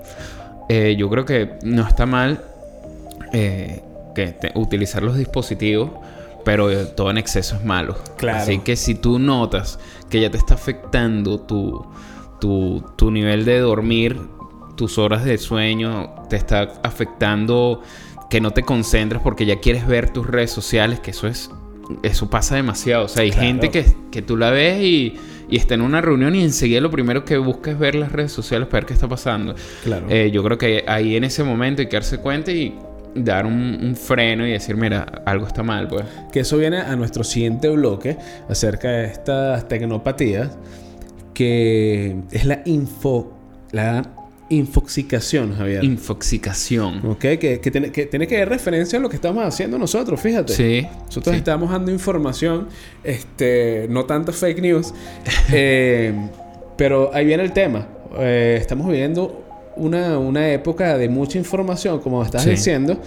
Eh, yo creo que no está mal eh, que utilizar los dispositivos, pero eh, todo en exceso es malo. Claro. Así que si tú notas que ya te está afectando tu, tu, tu nivel de dormir, tus horas de sueño, te está afectando que no te concentres porque ya quieres ver tus redes sociales, que eso es eso pasa demasiado. O sea, hay Claro. gente que, que tú la ves y, y está en una reunión y enseguida lo primero que busca es ver las redes sociales para ver qué está pasando. Claro. Eh, yo creo que ahí en ese momento hay que darse cuenta y dar un, un freno y decir, mira, algo está mal, pues. Que eso viene a nuestro siguiente bloque acerca de estas tecnopatías, que es la info, la infoxicación, Javier. Infoxicación. ¿Ok? Que, que tiene, que tiene que ver referencia a lo que estamos haciendo nosotros, fíjate. Sí. Nosotros sí. estamos dando información, este, no tanto fake news, [LAUGHS] eh, pero ahí viene el tema. Eh, estamos viviendo una, una época de mucha información, como estás Sí. diciendo,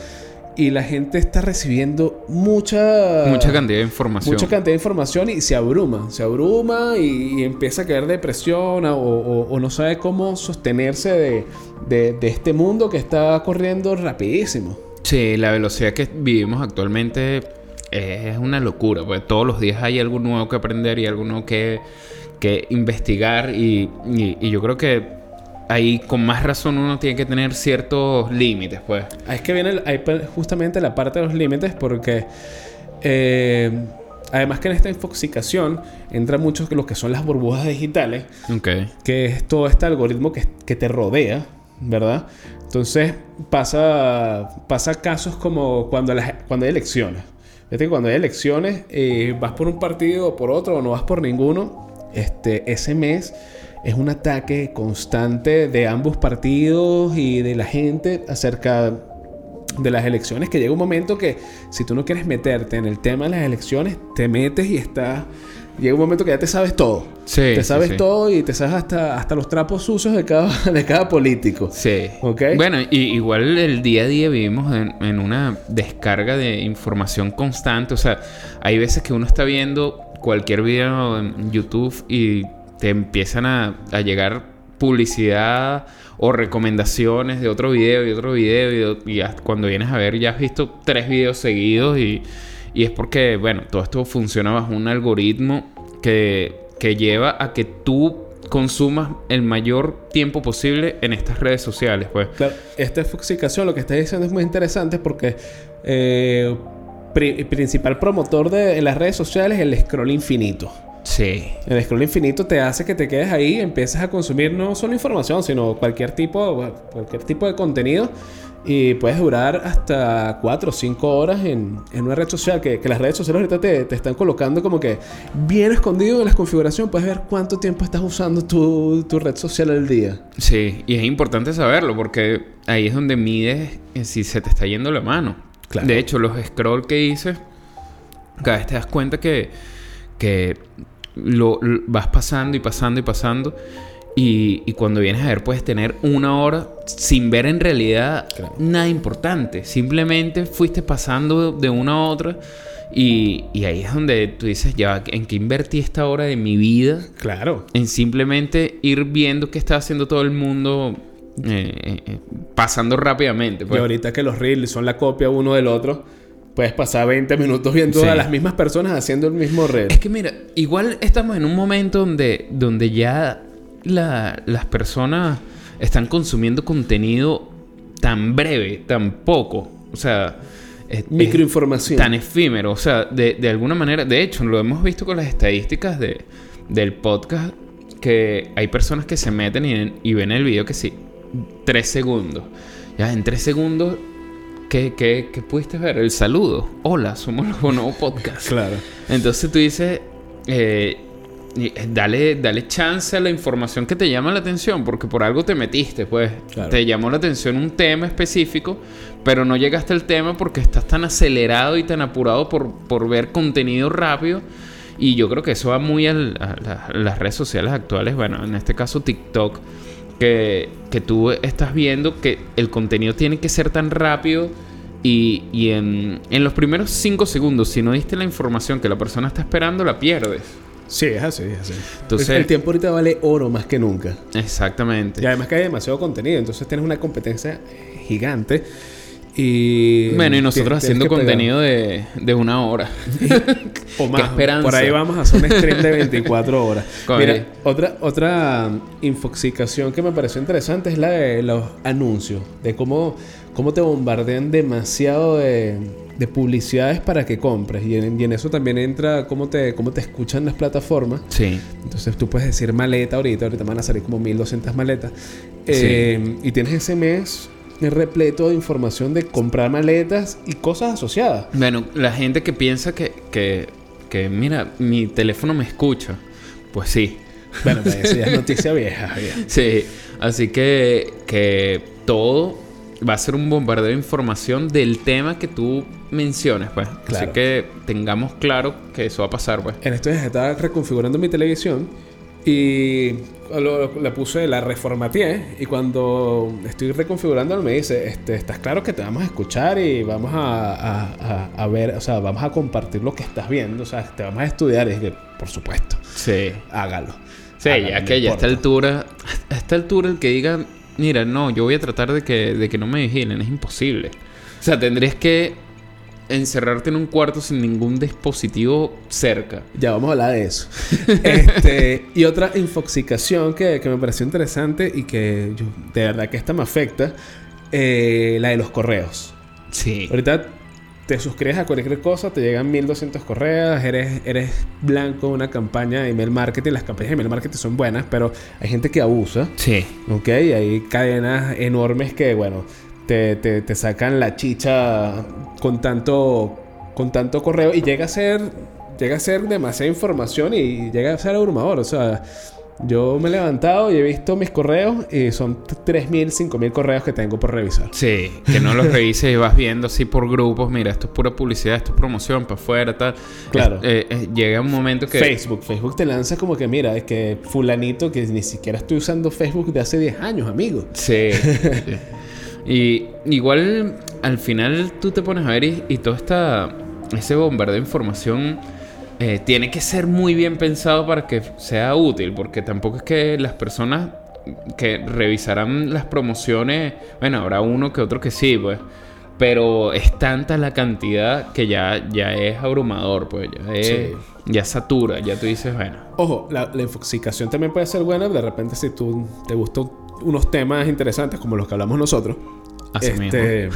y la gente está recibiendo mucha... Mucha cantidad de información. Mucha cantidad de información y se abruma, se abruma y, y empieza a caer depresión o, o- o no sabe cómo sostenerse de, de- de este mundo que está corriendo rapidísimo. Sí, la velocidad que vivimos actualmente es una locura, pues todos los días hay algo nuevo que aprender y algo nuevo que, que investigar y, y- y yo creo que ahí con más razón uno tiene que tener ciertos límites, pues. Ah, Es que viene ahí pe- justamente la parte de los límites porque eh, además que en esta infoxicación entra mucho lo que son las burbujas digitales, que es todo este algoritmo que, que te rodea, ¿verdad? Entonces pasa, pasa casos como cuando, las, cuando hay elecciones. Cuando hay elecciones, eh, vas por un partido o por otro o no vas por ninguno, este, ese mes es un ataque constante de ambos partidos y de la gente acerca de las elecciones que llega un momento que si tú no quieres meterte en el tema de las elecciones, te metes y está... Llega un momento que ya te sabes todo. Sí, te sabes sí. todo y te sabes hasta, hasta los trapos sucios de cada, [LAUGHS] de cada político. Sí. Ok. Bueno, y, igual el día a día vivimos en, en una descarga de información constante. O sea, hay veces que uno está viendo cualquier video en YouTube y te empiezan a, a llegar publicidad o recomendaciones de otro video y otro video. Y, cuando vienes a ver ya has visto tres videos seguidos y, y es porque, bueno, todo esto funciona bajo un algoritmo que, que lleva a que tú consumas el mayor tiempo posible en estas redes sociales, pues. Esta infoxicación, lo que estás diciendo es muy interesante porque eh, principal promotor de en las redes sociales es el scroll infinito. Sí. El scroll infinito te hace que te quedes ahí y empieces a consumir no solo información, sino cualquier tipo, cualquier tipo de contenido. Y puedes durar hasta 4 o 5 horas en, en una red social. Que, que las redes sociales ahorita te, te están colocando como que bien escondido en las configuraciones. Puedes ver cuánto tiempo estás usando tu, tu red social al día. Sí, y es importante saberlo porque ahí es donde mides eh, si se te está yendo la mano. Claro. De hecho, los scroll que dices, cada vez te das cuenta que, que lo, lo- vas pasando y pasando y pasando. Y, y cuando vienes a ver, puedes tener una hora sin ver en realidad Claro. nada importante. Simplemente fuiste pasando de una a otra. Y, y ahí es donde tú dices, ya, ¿en qué invertí esta hora de mi vida? Claro. en simplemente ir viendo qué está haciendo todo el mundo eh, eh, eh, pasando rápidamente. Y pues. ahorita que los reels son la copia uno del otro, puedes pasar 20 minutos viendo Sí. a las mismas personas haciendo el mismo reel. Es que mira, igual estamos en un momento donde, donde ya la- las personas están consumiendo contenido tan breve, tan poco. O sea, es- es Microinformación. tan efímero. O sea, de, de alguna manera, de hecho, lo hemos visto con las estadísticas de, del podcast, que hay personas que se meten y, y ven el video que sí, tres segundos. Ya, en tres segundos, ¿qué, qué, qué pudiste ver? El saludo. Hola, somos los Bonobo Podcast. [LAUGHS] Claro. Entonces tú dices, eh, eh, dale, dale chance a la información que te llama la atención, porque por algo te metiste, pues. Claro. Te llamó la atención un tema específico, pero no llegaste al tema porque estás tan acelerado y tan apurado por, por ver contenido rápido. Y yo creo que eso va muy al- a, la- a las redes sociales actuales, bueno, en este caso TikTok, que, que tú estás viendo que el contenido tiene que ser tan rápido y, y en, en los primeros 5 segundos, si no diste la información que la persona está esperando, la pierdes. Sí, es así, es así. Entonces- el tiempo ahorita vale oro más que nunca. Exactamente. Y además que hay demasiado contenido, entonces tienes una competencia gigante. Y. Bueno, y nosotros haciendo contenido de, de una hora. [LAUGHS] O más. esperanza. Por ahí vamos a hacer un stream de 24 horas. [LAUGHS] Mira, otra, otra infoxicación que me pareció interesante es la de los anuncios. De cómo, cómo te bombardean demasiado de, de publicidades para que compres. Y en, y en eso también entra cómo te, cómo te escuchan las plataformas. Sí. Entonces tú puedes decir maleta ahorita, ahorita van a salir como 1200 maletas. Eh, Y tienes ese mes repleto de información de comprar maletas y cosas asociadas. Bueno, la gente que piensa que, que, que, mira, mi teléfono me escucha. Pues sí. Bueno, pues eso ya es [LAUGHS] noticia vieja. vieja. Sí. Así que, que todo va a ser un bombardeo de información del tema que tú menciones, pues. Así Claro. que tengamos claro que eso va a pasar, pues. En estos días estaba reconfigurando mi televisión y lo- la puse, la reformateé y cuando estoy reconfigurando me dice, este, ¿estás claro que te vamos a escuchar y vamos a, a- a- a ver, o sea, vamos a compartir lo que estás viendo, o sea, te vamos a estudiar? Y dije, por supuesto, Sí. hágalo. Sí, Hágalo, ya que ya a esta altura, a esta altura el que diga, mira, no, yo voy a tratar de que, de que no me vigilen, es imposible. O sea, tendrías que encerrarte en un cuarto sin ningún dispositivo cerca. Ya vamos a hablar de eso. [LAUGHS] Este, y otra infoxicación que, que me pareció interesante y que yo- de verdad que esta me afecta, eh, la de los correos. Sí. Ahorita te suscribes a cualquier cosa, te llegan 1200 correos, eres, eres blanco de una campaña de email marketing. Las campañas de email marketing son buenas, pero hay gente que abusa, Sí. ¿ok? Y hay cadenas enormes que, bueno, te, te- te sacan la chicha con tanto, con tanto correo y llega a ser, llega a ser demasiada información y llega a ser abrumador. O sea, yo me he levantado y he visto mis correos y son 3.000, 5.000 correos que tengo por revisar. Sí, que no los [LAUGHS] revises y vas viendo así por grupos. Mira, esto es pura publicidad, esto es promoción para afuera, tal. Claro. Eh, eh, llega un momento que. Facebook. Facebook te lanza como que, mira, es que fulanito que ni siquiera estoy usando Facebook de hace 10 años, amigo. Sí. [LAUGHS] Y igual al final tú te pones a ver y, y todo esta, ese bombardeo de información eh, tiene que ser muy bien pensado para que sea útil, porque tampoco es que las personas que revisarán las promociones, bueno, habrá uno que otro que sí, pues. Pero es tanta la cantidad que ya, ya es abrumador, pues. Ya, es- Sí. ya satura. Ya tú dices, bueno. Ojo, la, la infoxicación también puede ser buena. De repente, si tú te gustan unos temas interesantes como los que hablamos nosotros, Así este,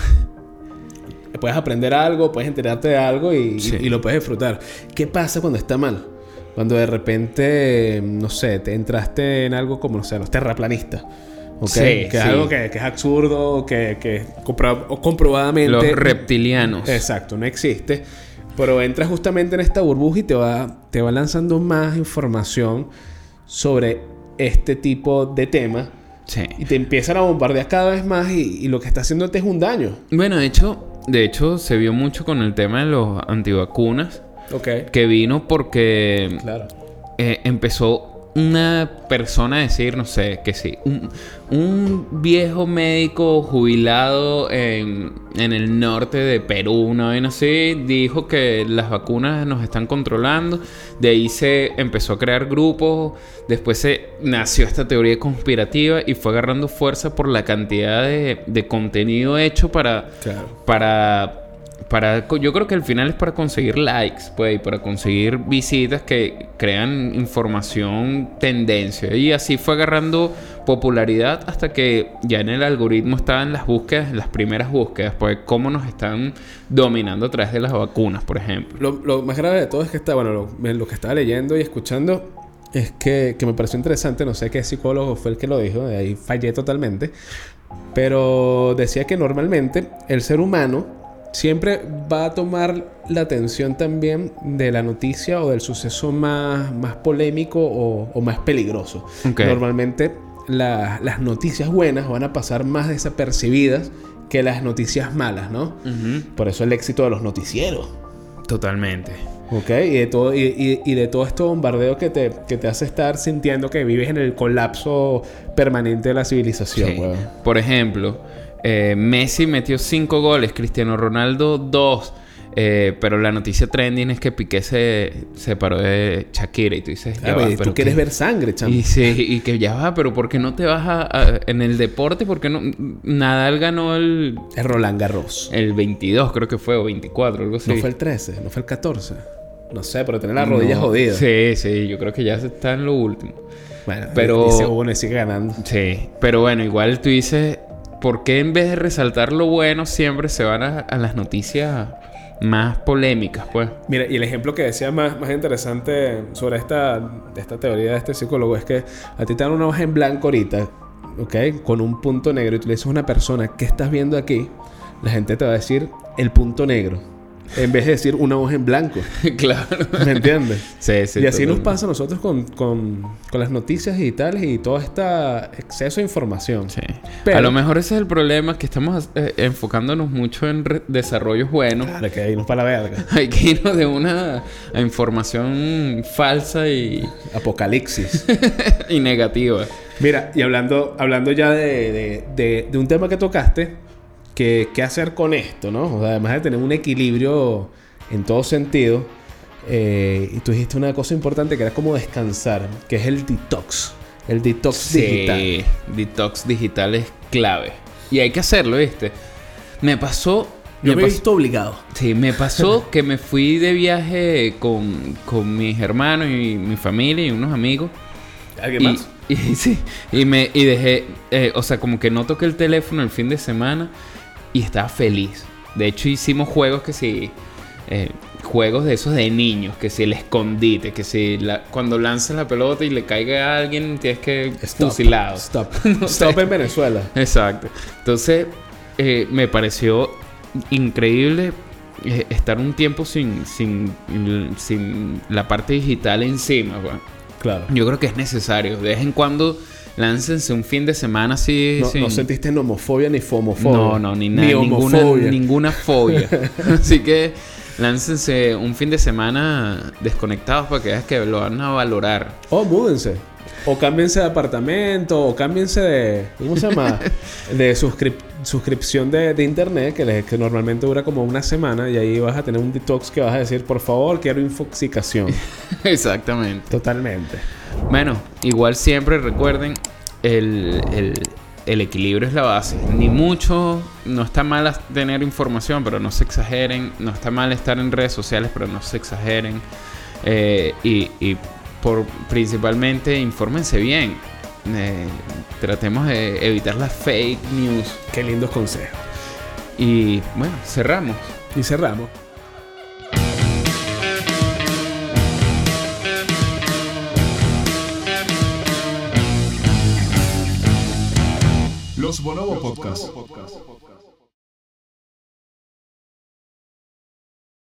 puedes aprender algo, puedes enterarte de algo y, Sí. y lo puedes disfrutar. ¿Qué pasa cuando está mal? Cuando de repente, no sé, te entraste en algo como, no sé, los terraplanistas. Sí, que es sí. algo que, que es absurdo, que, que compro- comprobadamente... Los reptilianos. Exacto, no existe. Pero entras justamente en esta burbuja y te va, te va lanzando más información sobre este tipo de temas. Sí. Y te empiezan a bombardear cada vez más y, y lo que está haciéndote es un daño. Bueno, de hecho, de hecho se vio mucho con el tema de los antivacunas, Ok. que vino porque Claro. eh, empezó una persona decir, no sé, que sí, un, un viejo médico jubilado en, en el norte de Perú, una vez así, dijo que las vacunas nos están controlando. De ahí se empezó a crear grupos, después se nació esta teoría conspirativa y fue agarrando fuerza por la cantidad de, de contenido hecho para, Claro. para para yo creo que al final es para conseguir likes pues y para conseguir visitas que crean información tendencia. Y así fue agarrando popularidad hasta que ya en el algoritmo estaban las búsquedas las primeras búsquedas pues cómo nos están dominando a través de las vacunas por ejemplo. Lo, más grave de todo es que está, bueno, lo, lo que estaba leyendo y escuchando es que, que me pareció interesante, no sé qué psicólogo fue el que lo dijo, de ahí fallé totalmente, pero decía que normalmente el ser humano siempre va a tomar la atención también de la noticia o del suceso más, más polémico o, o más peligroso. Normalmente la- las noticias buenas van a pasar más desapercibidas que las noticias malas, ¿no? Por eso el éxito de los noticieros. totalmente ¿Ok? Y de todo, y, y- y de todo este bombardeo que te, que te hace estar sintiendo que vives en el colapso permanente de la civilización, Sí. Por ejemplo, eh, Messi metió 5 goles, Cristiano Ronaldo 2. pero la noticia trending es que Piqué se separó de Shakira y tú dices, ya Ah, va, pues, pero tú quieres qué- ver sangre, chamo. Y sí, y que ya va, pero ¿por qué no te vas a, a- en el deporte? ¿Por qué no? Nadal ganó el, Es Roland Garros. el 22, creo que fue, o 24, algo así. No fue el 13, no fue el 14. No sé, pero tener las rodillas No. jodidas. Sí, sí, yo creo que ya está en lo último. Bueno, Pero- uno y sigue ganando. Sí, pero bueno, igual tú dices, ¿por qué en vez de resaltar lo bueno siempre se van a, las noticias más polémicas, pues. Mira, y el ejemplo que decía más, más interesante sobre esta, esta teoría de este psicólogo es que a ti te dan una hoja en blanco ahorita, ¿ok? Con un punto negro y tú le dices a una persona, ¿qué estás viendo aquí? La gente te va a decir el punto negro. En vez de decir una hoja en blanco. [LAUGHS] claro. ¿Me entiendes? Sí, sí. y así nos pasa a nosotros con, con, con las noticias digitales y todo este exceso de información. Sí. Pero- A lo mejor ese es el problema, que estamos eh, enfocándonos mucho en desarrollos buenos. Claro, que ahí nos para la verga. [LAUGHS] Hay que irnos de una información falsa y, [LAUGHS] Apocalipsis. y negativa. Mira, y hablando, hablando ya de, de- de- de un tema que tocaste, que, ¿qué hacer con esto, no? O sea, además de tener un equilibrio en todo sentido, eh, y tú dijiste una cosa importante que era como descansar, que es el detox. El detox digital. Sí, detox digital es clave. Y hay que hacerlo, ¿viste? Me pasó... Yo me he visto obligado. Sí, me pasó [LAUGHS] que me fui de viaje con, con mis hermanos y mi familia y unos amigos. ¿Alguien Y, más? [LAUGHS] y sí, y me y dejé, eh, o sea, como que no toqué el teléfono el fin de semana y estaba feliz. De hecho, hicimos juegos que sí, eh, juegos de esos de niños, que si el escondite, que si la- cuando lanzas la pelota y le caiga a alguien, tienes que Stop. fusilado. Stop. [LAUGHS] No sé. Stop en Venezuela. Exacto. Entonces, eh, me pareció increíble eh, estar un tiempo sin, sin, sin la parte digital encima. pues. Claro. Yo creo que es necesario. De vez en cuando láncense un fin de semana así. No, sin- no sentiste nomofobia ni fomofobia. No, no, ni nada. Ni ninguna, ninguna fobia. [LAUGHS] así que láncense un fin de semana desconectados para que veas que lo van a valorar. O múdense. O cámbiense de apartamento. O cámbiense de. ¿Cómo se llama? [LAUGHS] de suscrip- suscripción de, de internet. Que, les- que normalmente dura como una semana. Y ahí vas a tener un detox que vas a decir: Por favor, quiero infoxicación. [LAUGHS] Exactamente. Totalmente. Bueno, igual siempre recuerden, el, el- el equilibrio es la base. Ni mucho, no está mal tener información, pero no se exageren. No está mal estar en redes sociales, pero no se exageren. Eh, y y por, principalmente, infórmense bien. Eh, tratemos de evitar las fake news. Qué lindos consejos. Y bueno, cerramos. Y cerramos. Los Bonobo Podcast.